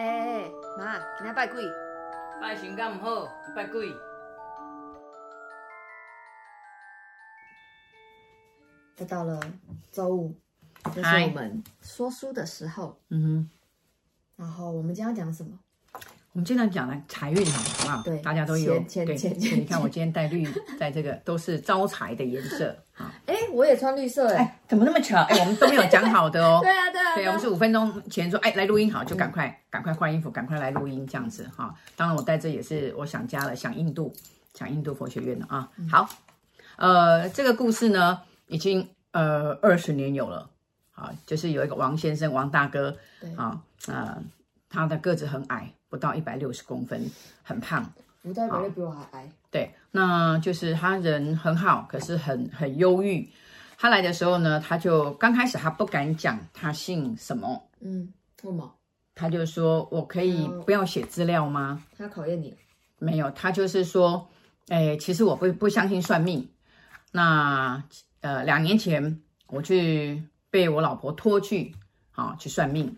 哎哎哎，妈，今天拜鬼？拜神敢唔好，拜鬼。又到了周五，就是我们说书的时候。嗯哼。然后我们今天要讲什么？我们经常讲的财运，好不好？对，大家都有。钱钱。你看我今天戴绿，戴这个都是招财的颜色。啊，哎，我也穿绿色哎。哎，怎么那么巧？哎，我们都没有讲好的哦。对啊，对啊。对，我们是五分钟前说，哎，来录音好，就赶快赶快换衣服，赶快来录音这样子哈。当然，我戴这也是我想家了，想印度，想印度佛学院的啊。好，呃，这个故事呢，已经呃二十年有了。啊，就是有一个王先生，王大哥。对。啊，呃，他的个子很矮。不到一百六十公分，很胖。不到一百六比我还矮。对，那就是他人很好，可是很很忧郁。他来的时候呢，他就刚开始他不敢讲他姓什么。嗯，为什么？他就说：“我可以不要写资料吗？”他考验你？没有，他就是说：“哎，其实我不不相信算命。那呃，两年前我去被我老婆拖去啊去算命，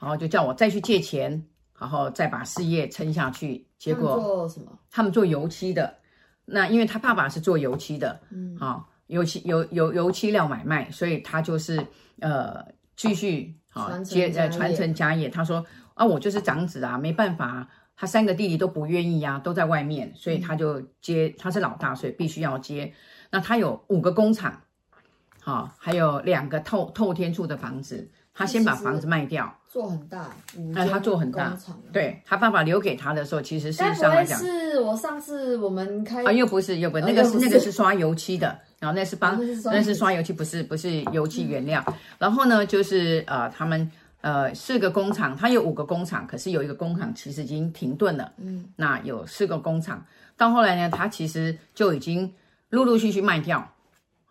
然后就叫我再去借钱。”然后再把事业撑下去，结果他们做什么？他们做油漆的。那因为他爸爸是做油漆的，嗯，好、哦，油漆油油油漆料买卖，所以他就是呃继续啊接呃传承家业。他说啊，我就是长子啊，没办法，他三个弟弟都不愿意呀、啊，都在外面，所以他就接，他是老大，所以必须要接。那他有五个工厂，好、哦，还有两个透透天厝的房子。他先把房子卖掉，做很大，哎，他做很大，对，他爸爸留给他的时候，其实事实上来讲，是我上次我们开啊，又不是，又不是，那个是那个是刷油漆的，然后那是帮那是刷油漆，不是不是油漆原料。然后呢，就是呃，他们呃四个工厂，他有五个工厂，可是有一个工厂其实已经停顿了，嗯，那有四个工厂，到后来呢，他其实就已经陆陆续续卖掉。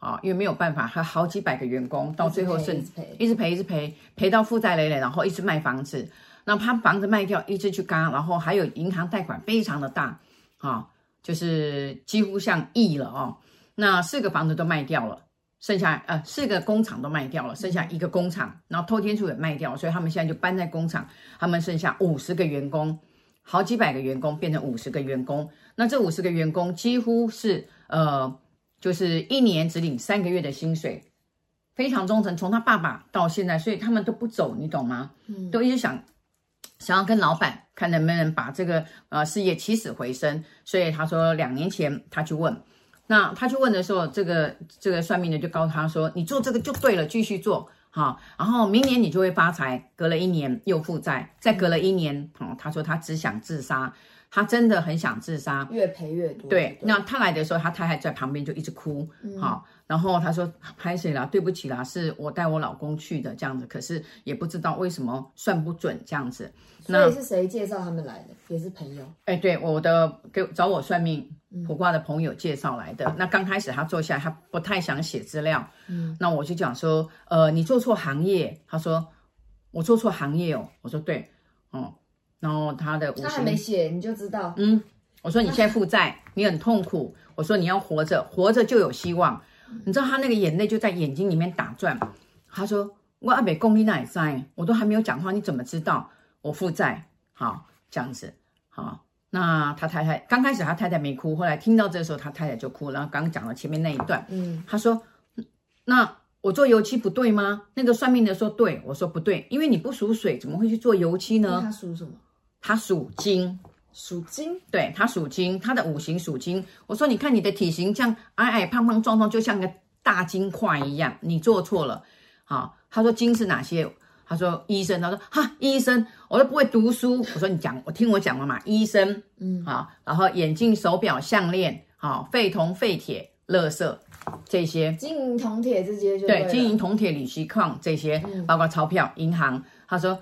啊，因为没有办法，他好几百个员工，到最后是一直赔，一直赔，赔到负债累累，然后一直卖房子，那他房子卖掉，一直去轧，然后还有银行贷款非常的大，啊，就是几乎像亿了哦。那四个房子都卖掉了，剩下呃四个工厂都卖掉了，剩下一个工厂，然后偷天处也卖掉，所以他们现在就搬在工厂，他们剩下五十个员工，好几百个员工变成五十个员工，那这五十个员工几乎是呃。就是一年只领三个月的薪水，非常忠诚，从他爸爸到现在，所以他们都不走，你懂吗？嗯，都一直想想要跟老板看能不能把这个呃事业起死回生。所以他说两年前他去问，那他去问的时候，这个这个算命的就告诉他说：“你做这个就对了，继续做好，然后明年你就会发财。”隔了一年又负债，再隔了一年，嗯，他说他只想自杀。他真的很想自杀，越赔越多。对，那他来的时候，他太太在旁边就一直哭，嗯、好，然后他说：“拍谁啦？对不起啦，是我带我老公去的这样子，可是也不知道为什么算不准这样子。”那是谁介绍他们来的？也是朋友？哎，对，我的给找我算命卜卦的朋友介绍来的。嗯、那刚开始他坐下来，他不太想写资料，嗯，那我就讲说：“呃，你做错行业。”他说：“我做错行业哦。”我说：“对，哦。”然后他的他还没写你就知道。嗯，我说你现在负债，你很痛苦。我说你要活着，活着就有希望。你知道他那个眼泪就在眼睛里面打转。他说我阿北功力那也在，我都还没有讲话，你怎么知道我负债？好，这样子，好。那他太太刚开始他太太没哭，后来听到这时候他太太就哭。然后刚刚讲了前面那一段，嗯，他说那我做油漆不对吗？那个算命的说对，我说不对，因为你不属水，怎么会去做油漆呢？他属什么？他属金，属金，对，他属金，他的五行属金。我说，你看你的体型像矮矮胖胖壮壮，就像个大金块一样。你做错了，好。他说金是哪些？他说医生。他说哈，医生，我都不会读书。我说你讲，我听我讲了嘛。医生，嗯，好。然后眼镜、手表、项链，好，废铜、废铁、垃圾这些，金银铜铁这些就对，金银铜铁铝锡矿这些，包括钞票、银行。他说。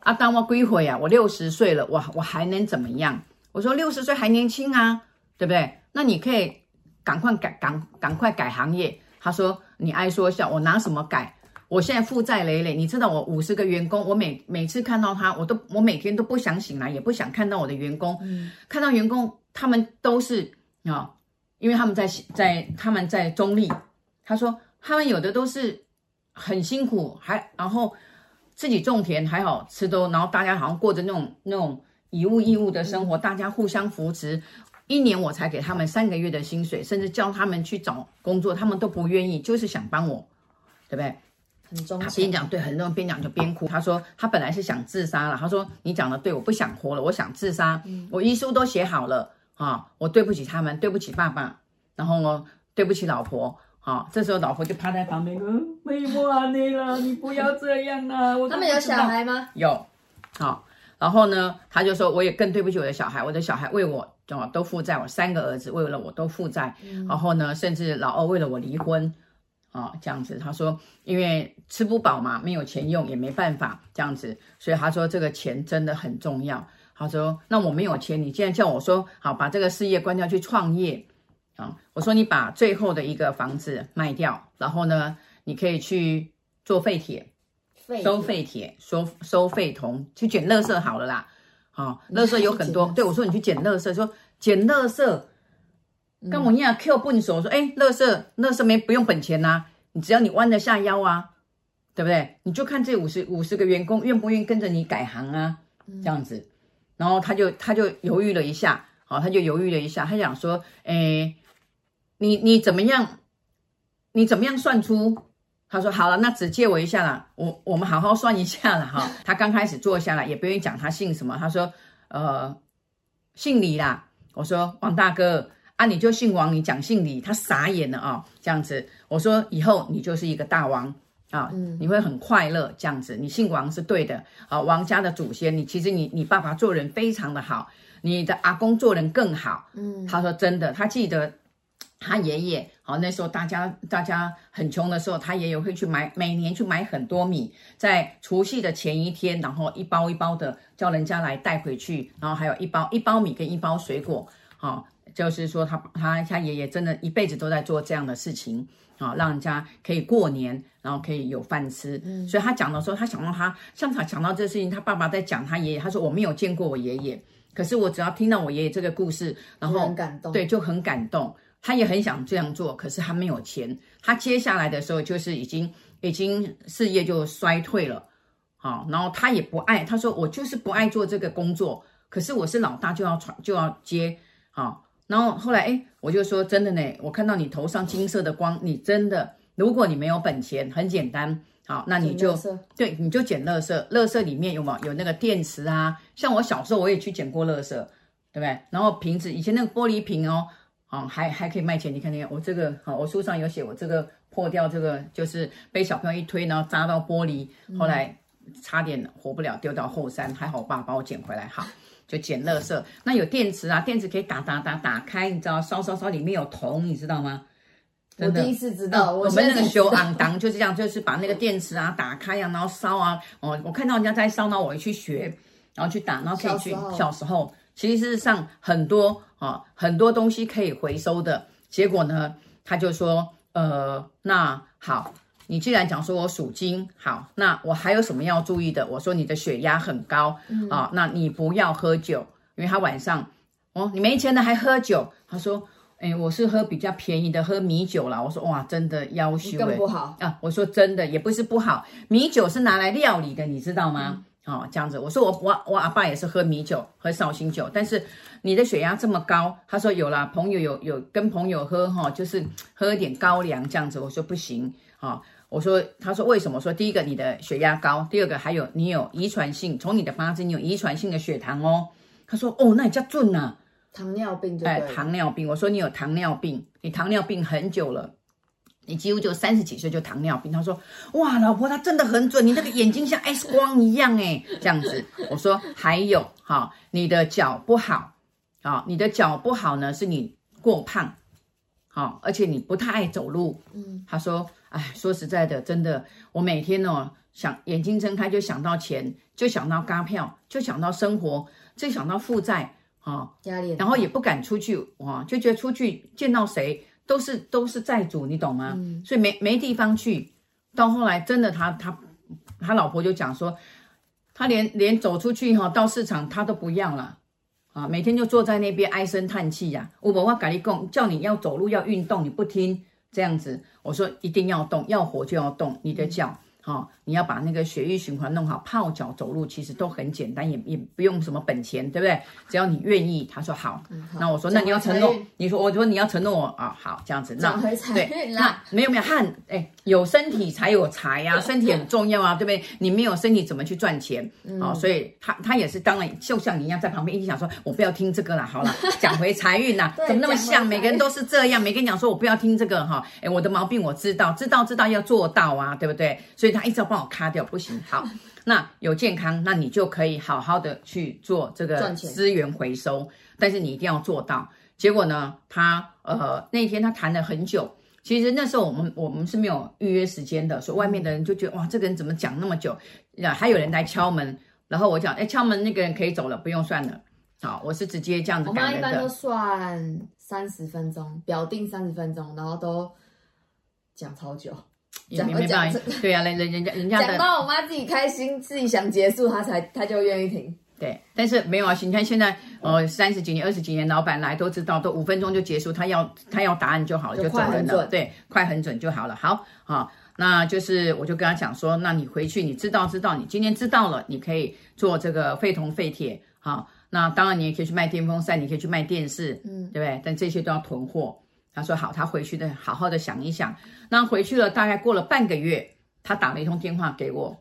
啊，当我归回啊，我六十岁了，我我还能怎么样？我说六十岁还年轻啊，对不对？那你可以赶快改，赶赶快改行业。他说你爱说笑，我拿什么改？我现在负债累累，你知道我五十个员工，我每每次看到他，我都我每天都不想醒来，也不想看到我的员工。嗯，看到员工，他们都是啊、哦，因为他们在在他们在中立。他说他们有的都是很辛苦，还然后。自己种田还好吃都，然后大家好像过着那种那种以物易物的生活，大家互相扶持。一年我才给他们三个月的薪水，甚至叫他们去找工作，他们都不愿意，就是想帮我，对不对？很忠。他边讲对，很多人边讲就边哭。他说他本来是想自杀了，他说你讲的对，我不想活了，我想自杀。嗯、我遗书都写好了啊，我对不起他们，对不起爸爸，然后呢，对不起老婆。好，这时候老婆就趴在旁边，嗯，没完你了，你不要这样啊！我他们有小孩吗？有，好，然后呢，他就说，我也更对不起我的小孩，我的小孩为我哦都负债，我三个儿子为了我都负债，嗯、然后呢，甚至老二为了我离婚，啊，这样子，他说，因为吃不饱嘛，没有钱用也没办法这样子，所以他说这个钱真的很重要。他说，那我没有钱，你既然叫我说好，把这个事业关掉去创业。我说你把最后的一个房子卖掉，然后呢，你可以去做废铁，收废铁，收收废铜，去捡垃圾好了啦。好，垃圾有很多。对，我说你去捡垃圾，说捡垃圾，跟我一样 Q 笨手说，哎，垃圾，垃圾没不用本钱呐，你只要你弯得下腰啊，对不对？你就看这五十五十个员工愿不愿意跟着你改行啊，这样子。然后他就他就犹豫了一下，好，他就犹豫了一下，他想说，哎。你你怎么样？你怎么样算出？他说好了，那只借我一下啦。我我们好好算一下了哈。他刚开始坐下来，也不愿意讲他姓什么。他说呃，姓李啦。我说王大哥啊，你就姓王，你讲姓李，他傻眼了啊、哦。这样子，我说以后你就是一个大王啊，嗯、你会很快乐。这样子，你姓王是对的啊。王家的祖先，你其实你你爸爸做人非常的好，你的阿公做人更好。嗯，他说真的，他记得。他爷爷，好，那时候大家大家很穷的时候，他爷爷会去买，每年去买很多米，在除夕的前一天，然后一包一包的叫人家来带回去，然后还有一包一包米跟一包水果，好，就是说他他他爷爷真的一辈子都在做这样的事情，好，让人家可以过年，然后可以有饭吃。嗯，所以他讲的时候，他想到他，像他讲到这事情，他爸爸在讲他爷爷，他说我没有见过我爷爷，可是我只要听到我爷爷这个故事，然后很感动，对，就很感动。他也很想这样做，可是他没有钱。他接下来的时候就是已经已经事业就衰退了，好，然后他也不爱。他说：“我就是不爱做这个工作，可是我是老大，就要传就要接，好。”然后后来哎，我就说真的呢，我看到你头上金色的光，你真的，如果你没有本钱，很简单，好，那你就对，你就捡垃圾，垃圾里面有没有有那个电池啊？像我小时候我也去捡过垃圾，对不对？然后瓶子，以前那个玻璃瓶哦。啊，还还可以卖钱，你看你看，我这个，好，我书上有写，我这个破掉，这个就是被小朋友一推，然后砸到玻璃，后来差点活不了，丢到后山，还好我爸把我捡回来，好，就捡垃圾。那有电池啊，电池可以打打打打开，你知道，烧烧烧，里面有铜，你知道吗？我第一次知道，我们那个修昂当就是这样，就是把那个电池啊打开啊，然后烧啊，哦，我看到人家在烧，那我去学，然后去打，然后可以去小时候。其实事实上很多啊，很多东西可以回收的。结果呢，他就说，呃，那好，你既然讲说我属金，好，那我还有什么要注意的？我说你的血压很高啊，那你不要喝酒，因为他晚上哦，你没钱了还喝酒。他说，哎，我是喝比较便宜的，喝米酒啦。我说哇，真的夭寿更不好啊。我说真的也不是不好，米酒是拿来料理的，你知道吗？嗯哦，这样子，我说我我我阿爸也是喝米酒，喝绍兴酒，但是你的血压这么高，他说有啦，朋友有有跟朋友喝哈、哦，就是喝一点高粱这样子，我说不行啊、哦，我说他说为什么？我说第一个你的血压高，第二个还有你有遗传性，从你的八字你有遗传性的血糖哦。他说哦，那你叫准呐，糖尿病对，哎，糖尿病，我说你有糖尿病，你糖尿病很久了。你几乎就三十几岁就糖尿病，他说：“哇，老婆，他真的很准，你那个眼睛像 X 光一样诶，这样子。”我说：“还有哈，你的脚不好啊，你的脚不好呢，是你过胖，好，而且你不太爱走路。”嗯，他说：“哎，说实在的，真的，我每天哦想眼睛睁开就想到钱，就想到轧票，就想到生活，就想到负债啊，压力，然后也不敢出去哇，就觉得出去见到谁。”都是都是债主，你懂吗？嗯、所以没没地方去。到后来真的他，他他他老婆就讲说，他连连走出去哈，到市场他都不要了啊，每天就坐在那边唉声叹气呀。我我改立供，叫你要走路要运动，你不听这样子。我说一定要动，要活就要动。你的脚哦，你要把那个血液循环弄好，泡脚走路其实都很简单，也也不用什么本钱，对不对？只要你愿意。他说好，嗯、好，那我说那你要承诺，你说我说你要承诺我啊，好这样子，那对，那没有没有汗，哎，有身体才有财呀、啊，身体很重要啊，对不对？你没有身体怎么去赚钱？啊、嗯哦，所以他他也是当然就像你一样在旁边一直想说，我不要听这个了，好了，讲回财运呐，怎么那么像？每个人都是这样，每个人讲说我不要听这个哈，哎，我的毛病我知道，知道知道要做到啊，对不对？所以他一直要帮我卡掉，不行，好。那有健康，那你就可以好好的去做这个资源回收，但是你一定要做到。结果呢，他呃那天他谈了很久，其实那时候我们我们是没有预约时间的，所以外面的人就觉得哇，这个人怎么讲那么久？啊，还有人来敲门，然后我讲，哎，敲门那个人可以走了，不用算了。好，我是直接这样子。我妈一般都算三十分钟，表定三十分钟，然后都讲超久。也没办法，对呀、啊，人人人家人家讲到我妈自己开心，自己想结束，她才她就愿意停。对，但是没有啊，你看现在呃三十几年、二十几年，老板来都知道，都五分钟就结束，他要他要答案就好了，就走人了。对，快很准就好了。好好、哦，那就是我就跟他讲说，那你回去，你知道知道，你今天知道了，你可以做这个废铜废铁。好、哦，那当然你也可以去卖电风扇，你可以去卖电视，嗯，对不对？但这些都要囤货。他说好，他回去的好好的想一想。那回去了，大概过了半个月，他打了一通电话给我，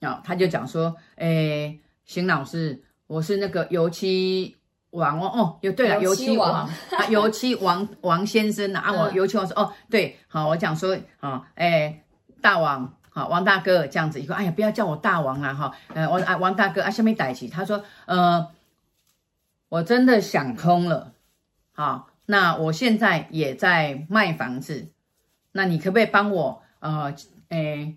啊、哦，他就讲说，诶，邢老师，我是那个油漆王哦，哦，有对了，油漆王，油漆王啊，油漆王 王先生啊，啊我油漆王说，哦，对，好，我讲说，啊，诶，大王，好，王大哥这样子，以后，哎呀，不要叫我大王啊，哈，呃，我啊，王大哥啊，下面逮起，他说，呃，我真的想通了，好。那我现在也在卖房子，那你可不可以帮我呃，诶，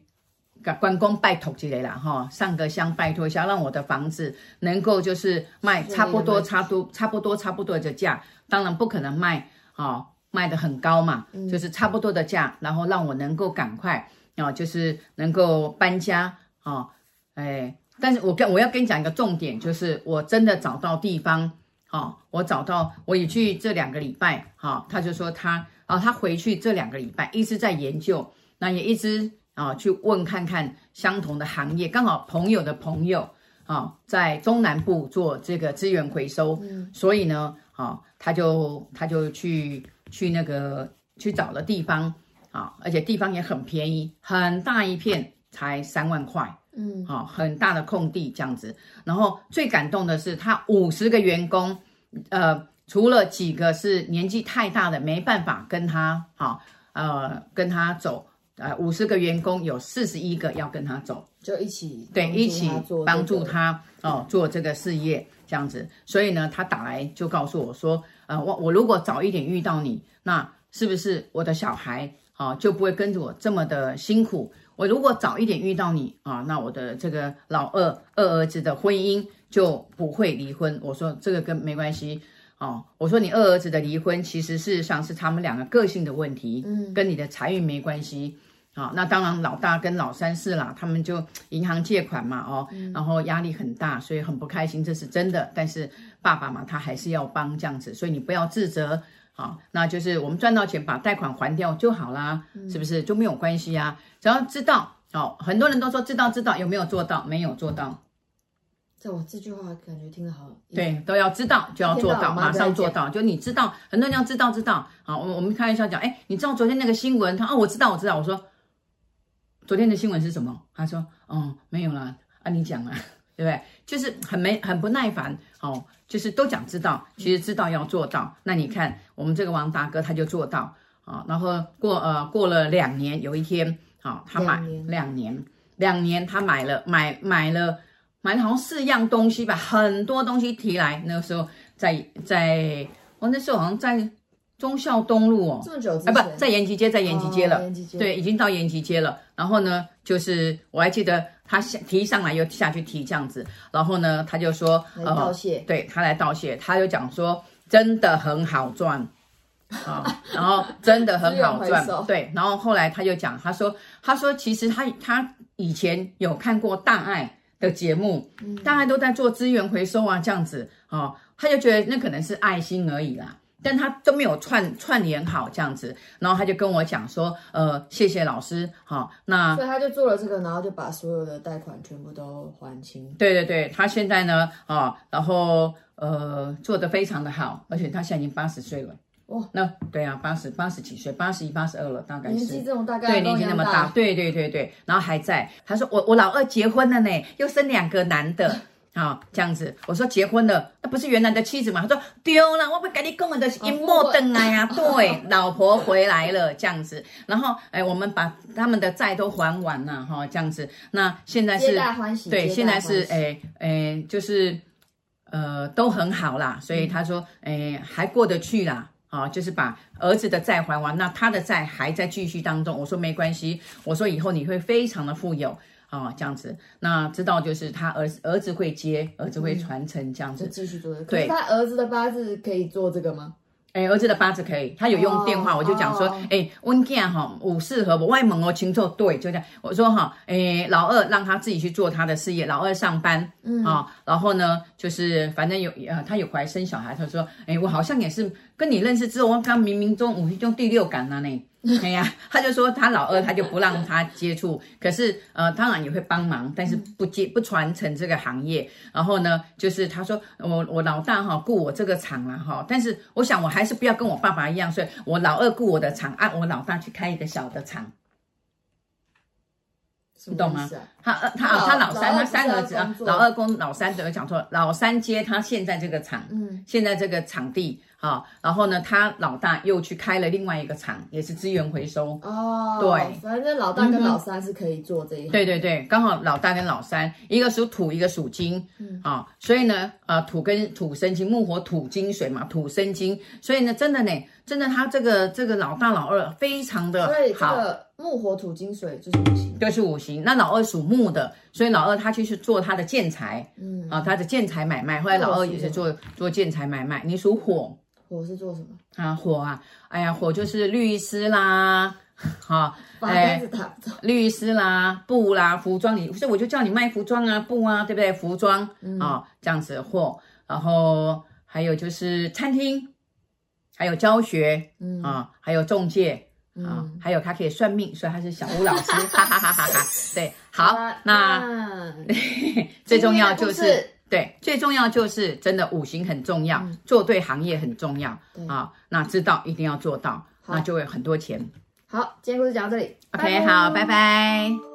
关公拜托之类的哈，上个香拜托一下，让我的房子能够就是卖差不多、差不多、差不多、差不多的价，当然不可能卖啊、哦，卖的很高嘛，就是差不多的价，然后让我能够赶快啊、哦，就是能够搬家啊、哦，诶，但是我跟我要跟你讲一个重点，就是我真的找到地方。好、哦，我找到，我也去这两个礼拜，哈、哦，他就说他，啊、哦，他回去这两个礼拜一直在研究，那也一直啊、哦、去问看看相同的行业，刚好朋友的朋友啊、哦、在中南部做这个资源回收，嗯、所以呢，啊、哦，他就他就去去那个去找了地方，啊、哦，而且地方也很便宜，很大一片，才三万块。嗯，好，很大的空地这样子，然后最感动的是他五十个员工，呃，除了几个是年纪太大的没办法跟他好，呃，跟他走，呃，五十个员工有四十一个要跟他走，就一起对，一起帮助他哦做这个事业这样子，所以呢，他打来就告诉我说，呃，我我如果早一点遇到你，那是不是我的小孩啊就不会跟着我这么的辛苦？我如果早一点遇到你啊，那我的这个老二二儿子的婚姻就不会离婚。我说这个跟没关系哦。我说你二儿子的离婚，其实事实上是他们两个个性的问题，嗯，跟你的财运没关系啊。那当然老大跟老三是啦，他们就银行借款嘛，哦，然后压力很大，所以很不开心，这是真的。但是爸爸嘛，他还是要帮这样子，所以你不要自责。好，那就是我们赚到钱把贷款还掉就好啦，嗯、是不是就没有关系啊？只要知道，哦，很多人都说知道知道，有没有做到？没有做到。这我这句话感觉听得好。对，都要知道就要做到，马上做到。就你知道，很多人要知道知道。好，我我们开玩笑讲，哎，你知道昨天那个新闻？他哦，我知道我知道。我说昨天的新闻是什么？他说哦，没有啦。啊，你讲啊，对不对？就是很没很不耐烦，哦。就是都讲知道，其实知道要做到。那你看我们这个王大哥他就做到啊。然后过呃过了两年，有一天啊，他买两年两年他买了买买了买了好像四样东西吧，很多东西提来。那个时候在在我那时候好像在忠孝东路哦，这么久啊不在延吉街，在延吉街了，哦、对，已经到延吉街了。然后呢，就是我还记得。他下提上来又下去提这样子，然后呢，他就说，来道谢，呃、对他来道谢，他就讲说真的很好赚。啊，然后真的很好赚，对，然后后来他就讲，他说他说其实他他以前有看过大爱的节目，嗯、大爱都在做资源回收啊这样子。啊，他就觉得那可能是爱心而已啦。但他都没有串串联好这样子，然后他就跟我讲说，呃，谢谢老师，好，那所以他就做了这个，然后就把所有的贷款全部都还清。对对对，他现在呢，啊，然后呃，做得非常的好，而且他现在已经八十岁了。哦，那对啊，八十八十几岁，八十一、八十二了，大概是。年纪这种大概对，年纪那么大，对对对对，然后还在。他说我我老二结婚了呢，又生两个男的。好，这样子，我说结婚了，那不是原来的妻子吗？他说丢了，我不跟你讲的，是阴谋灯啊。呀，对，老婆回来了，这样子，然后哎，我们把他们的债都还完了哈，这样子，那现在是，对，现在是哎哎，就是呃都很好啦，所以他说哎还过得去啦，啊，就是把儿子的债还完，那他的债还在继续当中，我说没关系，我说以后你会非常的富有。啊、哦，这样子，那知道就是他儿子儿子会接，儿子会传承这样子，继续做。对，他儿子的八字可以做这个吗？哎，儿子的八字可以，他有用电话，哦、我就讲说，哎、哦，温健哈五适合我外蒙哦，清楚对，就这样。我说哈，哎，老二让他自己去做他的事业，老二上班，嗯啊、哦，然后呢，就是反正有呃，他有怀生小孩，他说，哎，我好像也是跟你认识之后，我刚冥冥中五中第六感了呢。哎呀，他就说他老二，他就不让他接触，可是呃，当然也会帮忙，但是不接不传承这个行业。然后呢，就是他说我我老大哈雇我这个厂了哈，但是我想我还是不要跟我爸爸一样，所以我老二雇我的厂，按我老大去开一个小的厂。你懂吗？他二他他老三他三儿子啊，老二公老三怎么讲错？老三接他现在这个厂，嗯，现在这个场地啊，然后呢，他老大又去开了另外一个厂，也是资源回收哦。对，反正老大跟老三是可以做这一行。对对对，刚好老大跟老三，一个属土，一个属金，嗯啊，所以呢，呃，土跟土生金，木火土金水嘛，土生金，所以呢，真的呢，真的他这个这个老大老二非常的好。木火土金水就是五行，就是五行。那老二属木的，所以老二他去是做他的建材，嗯啊，他的建材买卖。后来老二也是做做建材买卖。你属火，火是做什么啊？火啊，哎呀，火就是律师啦，好，哎，律师啦，布啦，服装你，所以我就叫你卖服装啊，布啊，对不对？服装啊，这样子的货。然后还有就是餐厅，还有教学，嗯啊，还有中介。啊、嗯，还有他可以算命，所以他是小吴老师，哈哈哈哈哈。对，好，那、嗯、最重要就是对，最重要就是真的五行很重要，嗯、做对行业很重要啊。那知道一定要做到，那就会有很多钱。好，今天故事讲到这里。OK，拜拜好，拜拜。